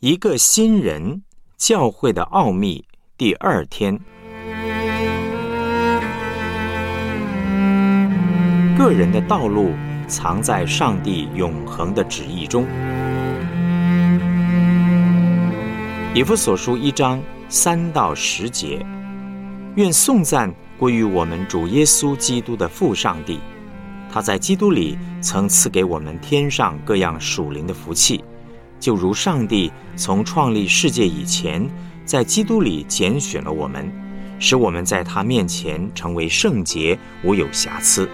一个新人教会的奥秘第二天，个人的道路藏在上帝永恒的旨意中。以弗所书一章三到十节，愿颂赞归于我们主耶稣基督的父上帝，他在基督里曾赐给我们天上各样属灵的福气。就如上帝从创立世界以前，在基督里拣选了我们，使我们在他面前成为圣洁，无有瑕疵；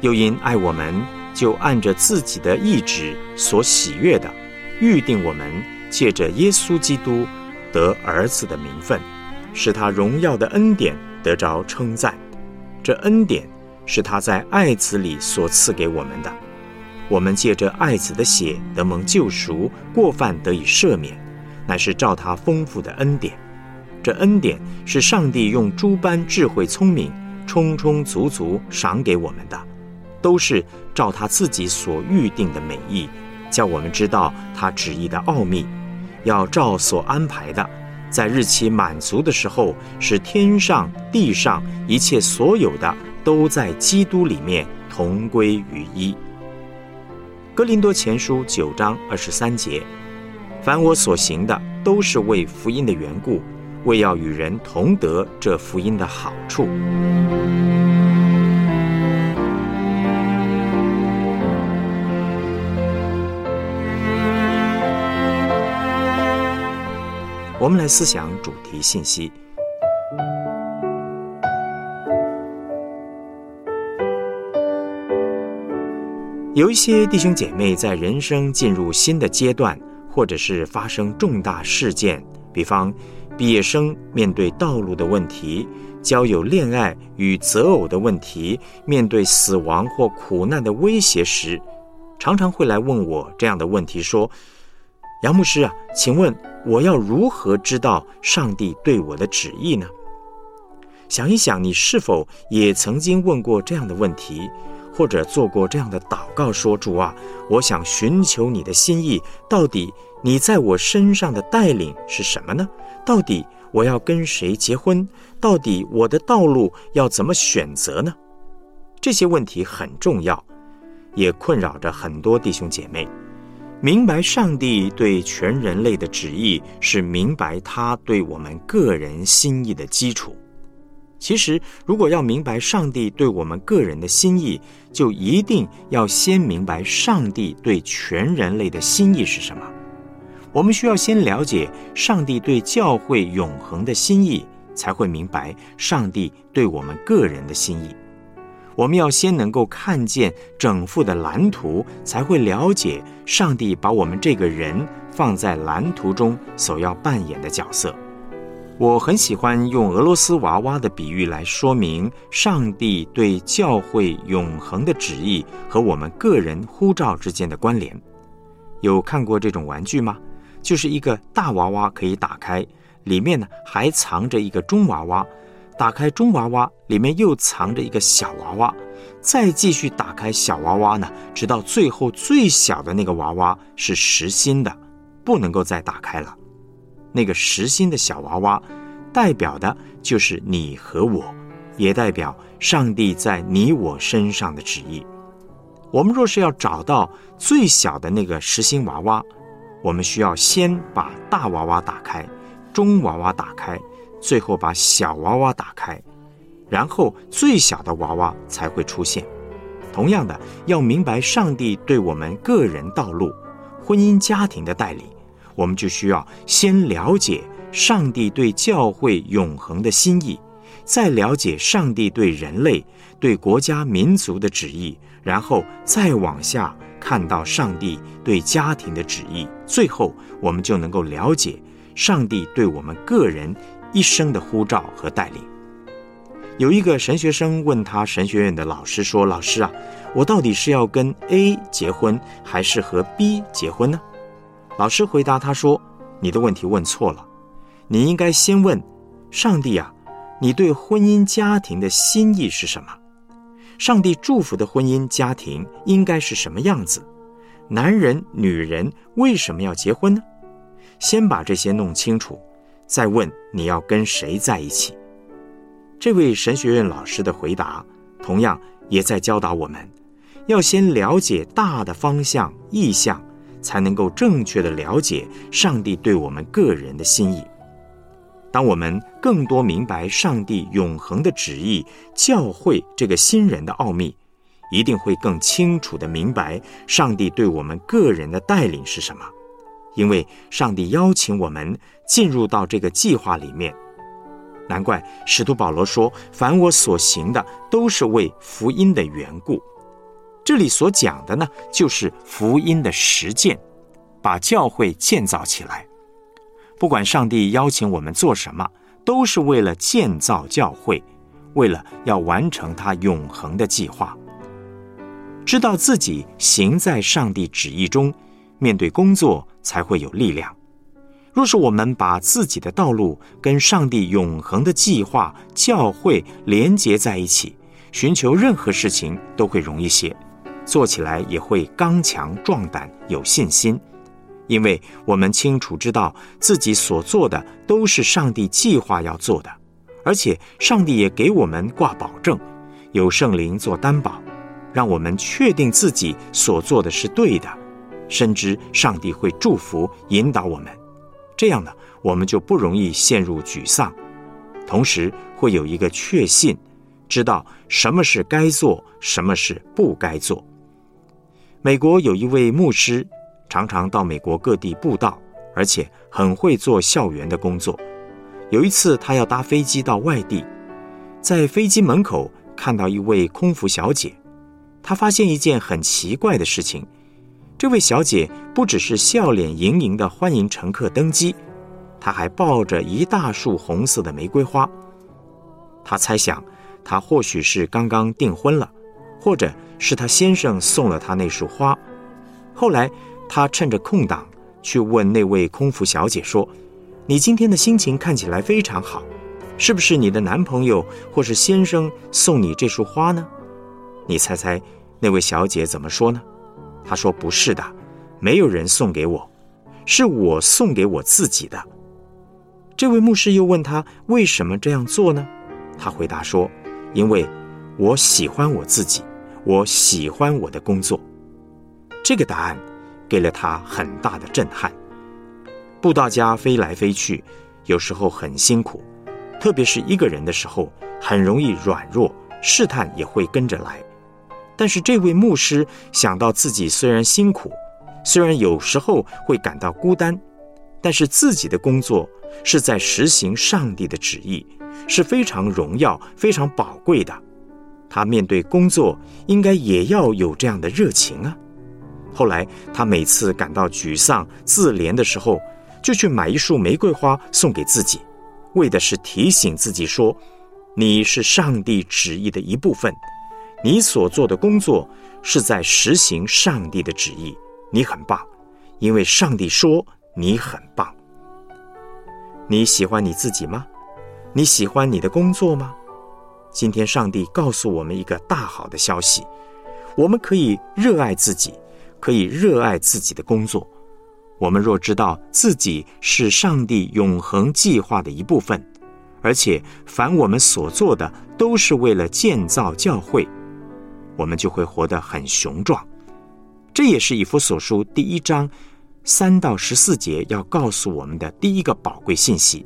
又因爱我们，就按着自己的意志所喜悦的，预定我们借着耶稣基督得儿子的名分，使他荣耀的恩典得着称赞。这恩典是他在爱子里所赐给我们的。我们借着爱子的血得蒙救赎，过犯得以赦免，乃是照他丰富的恩典。这恩典是上帝用诸般智慧聪明，充充足足赏给我们的，都是照他自己所预定的美意，叫我们知道他旨意的奥秘，要照所安排的，在日期满足的时候，使天上地上一切所有的都在基督里面同归于一。哥林多前书九章二十三节：凡我所行的，都是为福音的缘故，为要与人同得这福音的好处。我们来思想主题信息。有一些弟兄姐妹在人生进入新的阶段，或者是发生重大事件，比方毕业生面对道路的问题、交友、恋爱与择偶的问题、面对死亡或苦难的威胁时，常常会来问我这样的问题：说，杨牧师啊，请问我要如何知道上帝对我的旨意呢？想一想，你是否也曾经问过这样的问题？或者做过这样的祷告，说：“主啊，我想寻求你的心意。到底你在我身上的带领是什么呢？到底我要跟谁结婚？到底我的道路要怎么选择呢？”这些问题很重要，也困扰着很多弟兄姐妹。明白上帝对全人类的旨意，是明白他对我们个人心意的基础。其实，如果要明白上帝对我们个人的心意，就一定要先明白上帝对全人类的心意是什么。我们需要先了解上帝对教会永恒的心意，才会明白上帝对我们个人的心意。我们要先能够看见整幅的蓝图，才会了解上帝把我们这个人放在蓝图中所要扮演的角色。我很喜欢用俄罗斯娃娃的比喻来说明上帝对教会永恒的旨意和我们个人呼召之间的关联。有看过这种玩具吗？就是一个大娃娃可以打开，里面呢还藏着一个中娃娃，打开中娃娃里面又藏着一个小娃娃，再继续打开小娃娃呢，直到最后最小的那个娃娃是实心的，不能够再打开了。那个实心的小娃娃，代表的就是你和我，也代表上帝在你我身上的旨意。我们若是要找到最小的那个实心娃娃，我们需要先把大娃娃打开，中娃娃打开，最后把小娃娃打开，然后最小的娃娃才会出现。同样的，要明白上帝对我们个人道路、婚姻家庭的带领。我们就需要先了解上帝对教会永恒的心意，再了解上帝对人类、对国家民族的旨意，然后再往下看到上帝对家庭的旨意，最后我们就能够了解上帝对我们个人一生的呼召和带领。有一个神学生问他神学院的老师说：“老师啊，我到底是要跟 A 结婚，还是和 B 结婚呢？”老师回答他说：“你的问题问错了，你应该先问上帝啊，你对婚姻家庭的心意是什么？上帝祝福的婚姻家庭应该是什么样子？男人、女人为什么要结婚呢？先把这些弄清楚，再问你要跟谁在一起。这位神学院老师的回答，同样也在教导我们，要先了解大的方向意向，才能够正确的了解上帝对我们个人的心意。当我们更多明白上帝永恒的旨意，教会这个新人的奥秘，一定会更清楚的明白上帝对我们个人的带领是什么。因为上帝邀请我们进入到这个计划里面，难怪使徒保罗说：“凡我所行的，都是为福音的缘故。”这里所讲的呢，就是福音的实践，把教会建造起来。不管上帝邀请我们做什么，都是为了建造教会，为了要完成他永恒的计划。知道自己行在上帝旨意中，面对工作才会有力量。若是我们把自己的道路跟上帝永恒的计划、教会连结在一起，寻求任何事情都会容易些，做起来也会刚强壮胆、有信心。因为我们清楚知道自己所做的都是上帝计划要做的，而且上帝也给我们挂保证，有圣灵做担保，让我们确定自己所做的是对的，深知上帝会祝福引导我们。这样呢，我们就不容易陷入沮丧，同时会有一个确信，知道什么是该做，什么是不该做。美国有一位牧师。常常到美国各地布道，而且很会做校园的工作。有一次，他要搭飞机到外地，在飞机门口看到一位空服小姐，他发现一件很奇怪的事情：这位小姐不只是笑脸盈盈的欢迎乘客登机，她还抱着一大束红色的玫瑰花。他猜想，她或许是刚刚订婚了，或者是她先生送了她那束花。后来。他趁着空档去问那位空服小姐说：“你今天的心情看起来非常好，是不是你的男朋友或是先生送你这束花呢？”你猜猜那位小姐怎么说呢？她说：“不是的，没有人送给我，是我送给我自己的。”这位牧师又问他为什么这样做呢？他回答说：“因为我喜欢我自己，我喜欢我的工作。”这个答案。给了他很大的震撼。布道家飞来飞去，有时候很辛苦，特别是一个人的时候，很容易软弱，试探也会跟着来。但是这位牧师想到自己虽然辛苦，虽然有时候会感到孤单，但是自己的工作是在实行上帝的旨意，是非常荣耀、非常宝贵的。他面对工作，应该也要有这样的热情啊。后来，他每次感到沮丧、自怜的时候，就去买一束玫瑰花送给自己，为的是提醒自己说：“你是上帝旨意的一部分，你所做的工作是在实行上帝的旨意。你很棒，因为上帝说你很棒。你喜欢你自己吗？你喜欢你的工作吗？今天，上帝告诉我们一个大好的消息：我们可以热爱自己。”可以热爱自己的工作。我们若知道自己是上帝永恒计划的一部分，而且凡我们所做的都是为了建造教会，我们就会活得很雄壮。这也是以弗所书第一章三到十四节要告诉我们的第一个宝贵信息：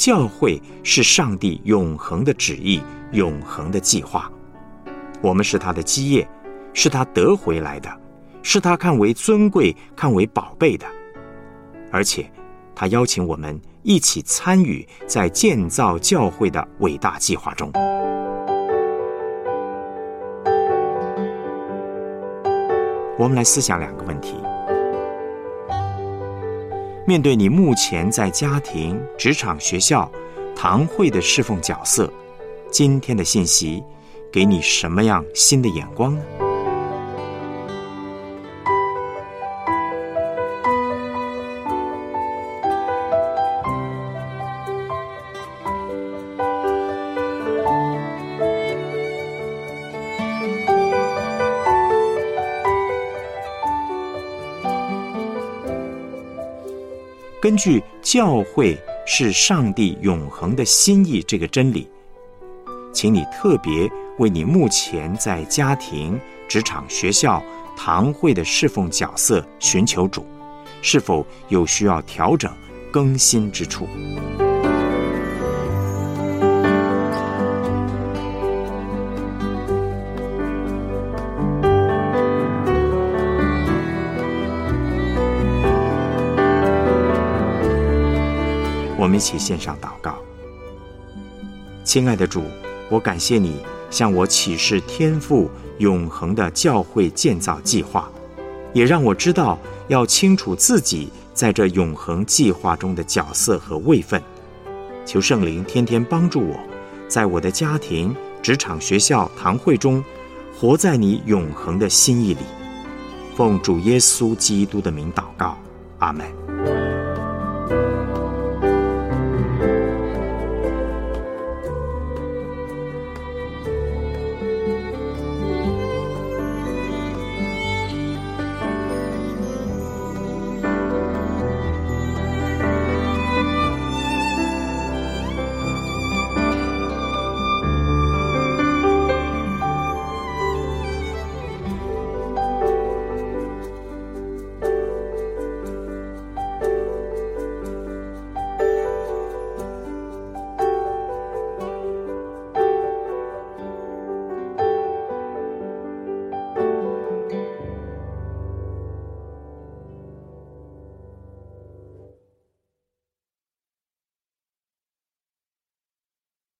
教会是上帝永恒的旨意、永恒的计划。我们是他的基业，是他得回来的。是他看为尊贵、看为宝贝的，而且他邀请我们一起参与在建造教会的伟大计划中。我们来思想两个问题：面对你目前在家庭、职场、学校、堂会的侍奉角色，今天的信息给你什么样新的眼光呢？根据教会是上帝永恒的心意这个真理，请你特别为你目前在家庭、职场、学校、堂会的侍奉角色寻求主，是否有需要调整、更新之处？一起献上祷告，亲爱的主，我感谢你向我启示天赋永恒的教会建造计划，也让我知道要清楚自己在这永恒计划中的角色和位分。求圣灵天天帮助我，在我的家庭、职场、学校、堂会中，活在你永恒的心意里。奉主耶稣基督的名祷告，阿门。